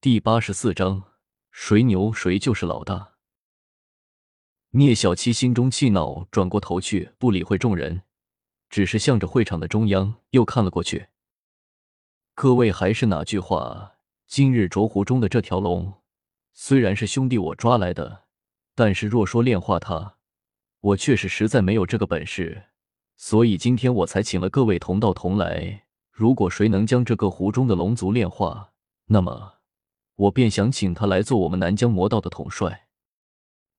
第八十四章，谁牛谁就是老大。聂小七心中气恼，转过头去，不理会众人，只是向着会场的中央又看了过去。各位，还是那句话，今日浊湖中的这条龙，虽然是兄弟我抓来的，但是若说炼化它，我确实实在没有这个本事，所以今天我才请了各位同道同来。如果谁能将这个湖中的龙族炼化，那么。我便想请他来做我们南疆魔道的统帅。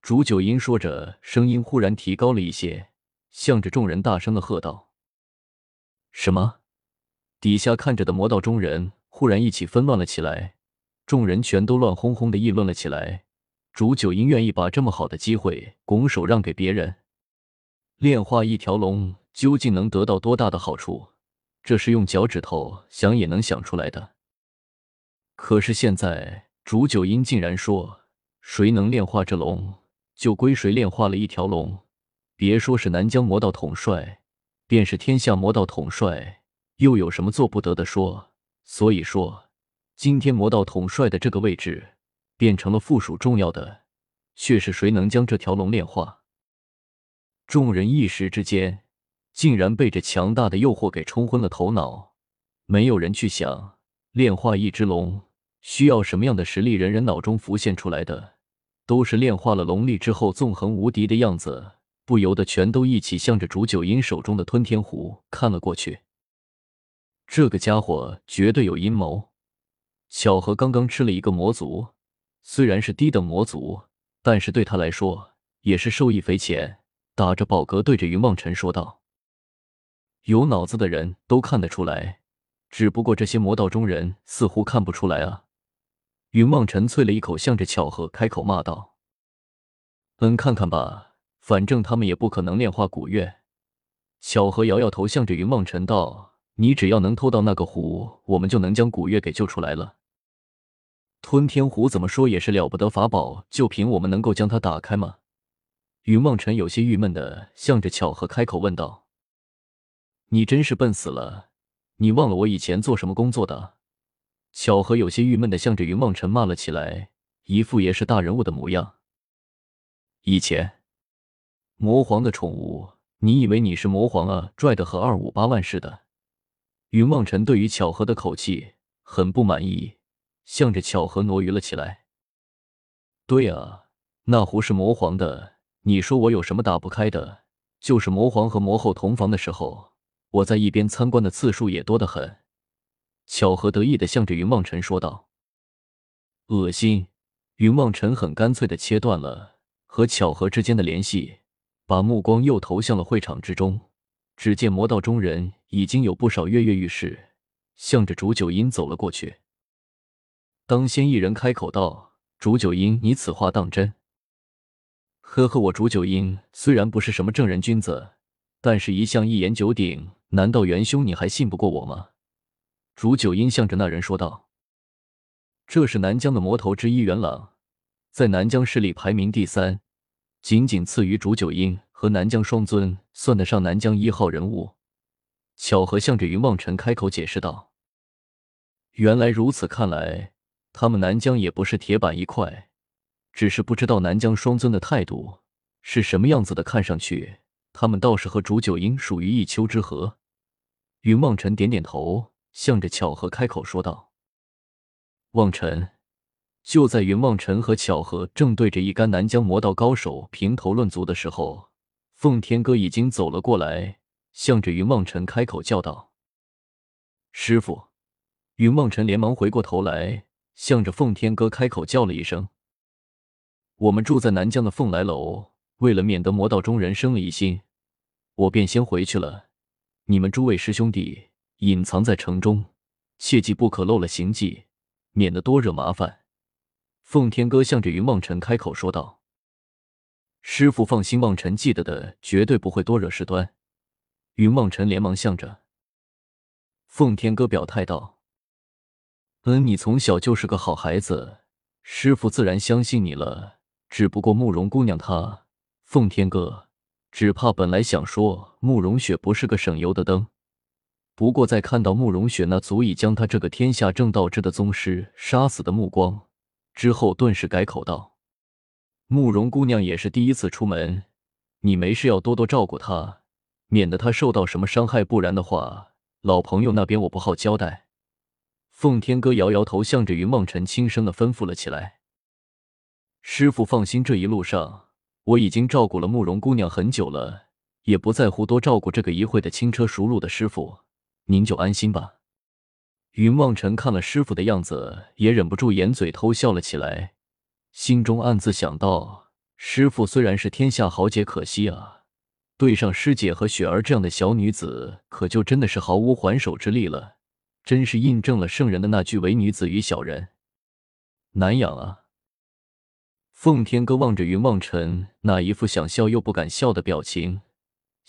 竹九音说着，声音忽然提高了一些，向着众人大声的喝道：“什么？”底下看着的魔道中人忽然一起纷乱了起来，众人全都乱哄哄的议论了起来。竹九音愿意把这么好的机会拱手让给别人？炼化一条龙究竟能得到多大的好处？这是用脚趾头想也能想出来的。可是现在，煮酒音竟然说，谁能炼化这龙，就归谁炼化了一条龙。别说是南疆魔道统帅，便是天下魔道统帅，又有什么做不得的说？所以说，今天魔道统帅的这个位置，变成了附属重要的，却是谁能将这条龙炼化。众人一时之间，竟然被这强大的诱惑给冲昏了头脑，没有人去想炼化一只龙。需要什么样的实力？人人脑中浮现出来的，都是炼化了龙力之后纵横无敌的样子，不由得全都一起向着煮酒音手中的吞天壶看了过去。这个家伙绝对有阴谋。巧合刚刚吃了一个魔族，虽然是低等魔族，但是对他来说也是受益匪浅。打着饱嗝，对着云望尘说道：“有脑子的人都看得出来，只不过这些魔道中人似乎看不出来啊。”云望尘啐了一口，向着巧合开口骂道：“嗯，看看吧，反正他们也不可能炼化古月。”巧合摇摇头，向着云望尘道：“你只要能偷到那个壶，我们就能将古月给救出来了。吞天壶怎么说也是了不得法宝，就凭我们能够将它打开吗？”云望尘有些郁闷的向着巧合开口问道：“你真是笨死了，你忘了我以前做什么工作的？”巧合有些郁闷的向着云梦尘骂了起来，一副也是大人物的模样。以前，魔皇的宠物，你以为你是魔皇啊？拽的和二五八万似的。云梦尘对于巧合的口气很不满意，向着巧合挪移了起来。对啊，那壶是魔皇的，你说我有什么打不开的？就是魔皇和魔后同房的时候，我在一边参观的次数也多得很。巧合得意的向着云望尘说道：“恶心！”云望尘很干脆的切断了和巧合之间的联系，把目光又投向了会场之中。只见魔道中人已经有不少跃跃欲试，向着煮酒音走了过去。当先一人开口道：“煮酒音，你此话当真？”“呵呵，我煮酒音虽然不是什么正人君子，但是一向一言九鼎。难道元兄你还信不过我吗？”竹九音向着那人说道：“这是南疆的魔头之一元朗，在南疆势力排名第三，仅仅次于竹九音和南疆双尊，算得上南疆一号人物。”巧合向着云望尘开口解释道：“原来如此，看来他们南疆也不是铁板一块，只是不知道南疆双尊的态度是什么样子的。看上去他们倒是和竹九音属于一丘之貉。”云望尘点点头。向着巧合开口说道：“望尘。”就在云望尘和巧合正对着一干南疆魔道高手评头论足的时候，奉天哥已经走了过来，向着云望尘开口叫道：“师傅！”云望尘连忙回过头来，向着奉天哥开口叫了一声：“我们住在南疆的凤来楼，为了免得魔道中人生了疑心，我便先回去了。你们诸位师兄弟。”隐藏在城中，切记不可漏了行迹，免得多惹麻烦。奉天哥向着云望尘开口说道：“师傅放心，望尘记得的，绝对不会多惹事端。”云望尘连忙向着奉天哥表态道：“嗯，你从小就是个好孩子，师傅自然相信你了。只不过慕容姑娘她，奉天哥只怕本来想说慕容雪不是个省油的灯。”不过在看到慕容雪那足以将他这个天下正道之的宗师杀死的目光之后，顿时改口道：“慕容姑娘也是第一次出门，你没事要多多照顾她，免得她受到什么伤害，不然的话，老朋友那边我不好交代。”奉天哥摇摇头，向着云梦辰轻声的吩咐了起来：“师傅放心，这一路上我已经照顾了慕容姑娘很久了，也不在乎多照顾这个一会的轻车熟路的师傅，您就安心吧。”云望尘看了师傅的样子，也忍不住掩嘴偷笑了起来，心中暗自想到：师傅虽然是天下豪杰，可惜啊，对上师姐和雪儿这样的小女子，可就真的是毫无还手之力了。真是印证了圣人的那句“唯女子与小人难养”啊！奉天哥望着云望尘那一副想笑又不敢笑的表情，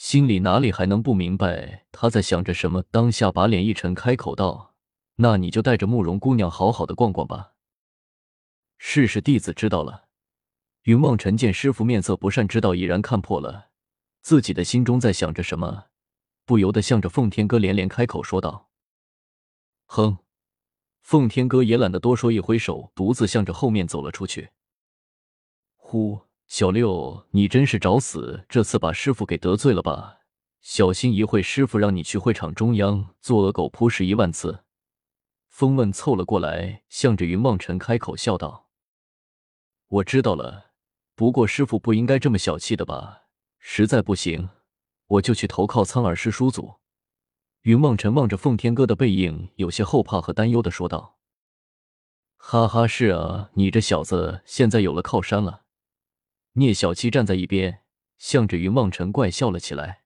心里哪里还能不明白他在想着什么？当下把脸一沉，开口道：“那你就带着慕容姑娘好好的逛逛吧。”是是，弟子知道了。云望尘见师傅面色不善，知道已然看破了自己的心中在想着什么，不由得向着奉天哥连连开口说道。哼，奉天哥也懒得多说，一挥手，独自向着后面走了出去。呼，小六，你真是找死！这次把师傅给得罪了吧？小心一会师傅让你去会场中央做恶狗扑食一万次。风问凑了过来，向着云望尘开口笑道：“我知道了，不过师傅不应该这么小气的吧？实在不行，我就去投靠苍耳师叔祖。”云望尘望着奉天哥的背影，有些后怕和担忧的说道：“哈哈，是啊，你这小子现在有了靠山了。”聂小七站在一边，向着云望尘怪笑了起来：“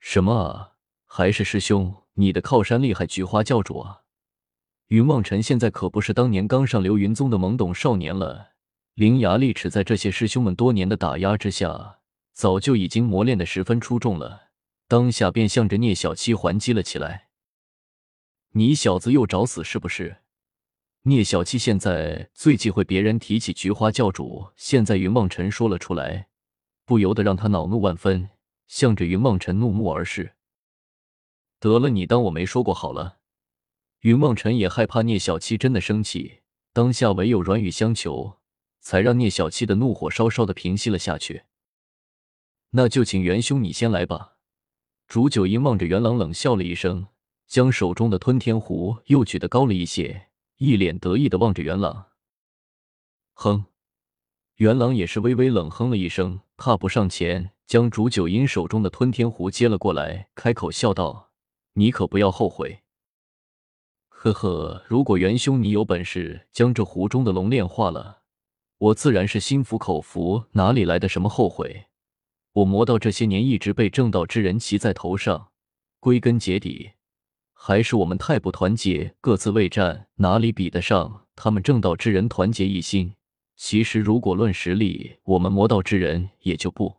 什么啊？还是师兄，你的靠山厉害？菊花教主啊！”云望尘现在可不是当年刚上流云宗的懵懂少年了，伶牙俐齿，在这些师兄们多年的打压之下，早就已经磨练的十分出众了。当下便向着聂小七还击了起来。你小子又找死是不是？聂小七现在最忌讳别人提起菊花教主，现在云梦辰说了出来，不由得让他恼怒万分，向着云梦辰怒目而视。得了，你当我没说过好了。云梦辰也害怕聂小七真的生气，当下唯有软语相求，才让聂小七的怒火稍稍的平息了下去。那就请元兄你先来吧。煮酒阴望着元朗冷笑了一声，将手中的吞天壶又举得高了一些，一脸得意的望着元朗。哼，元朗也是微微冷哼了一声，踏步上前，将煮酒阴手中的吞天壶接了过来，开口笑道：“你可不要后悔。”呵呵，如果元兄你有本事将这壶中的龙炼化了，我自然是心服口服，哪里来的什么后悔？我魔道这些年一直被正道之人骑在头上，归根结底还是我们太不团结，各自为战，哪里比得上他们正道之人团结一心？其实，如果论实力，我们魔道之人也就不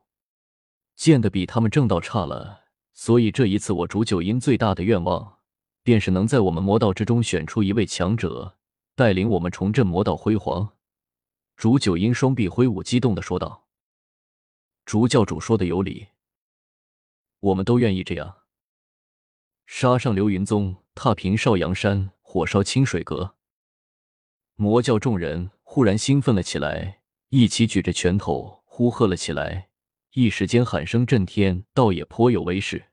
见得比他们正道差了。所以这一次，我煮酒阴最大的愿望，便是能在我们魔道之中选出一位强者，带领我们重振魔道辉煌。煮酒阴双臂挥舞，激动的说道。竹教主说的有理，我们都愿意这样。杀上流云宗，踏平少阳山，火烧清水阁。魔教众人忽然兴奋了起来，一起举着拳头呼喝了起来，一时间喊声震天，倒也颇有威势。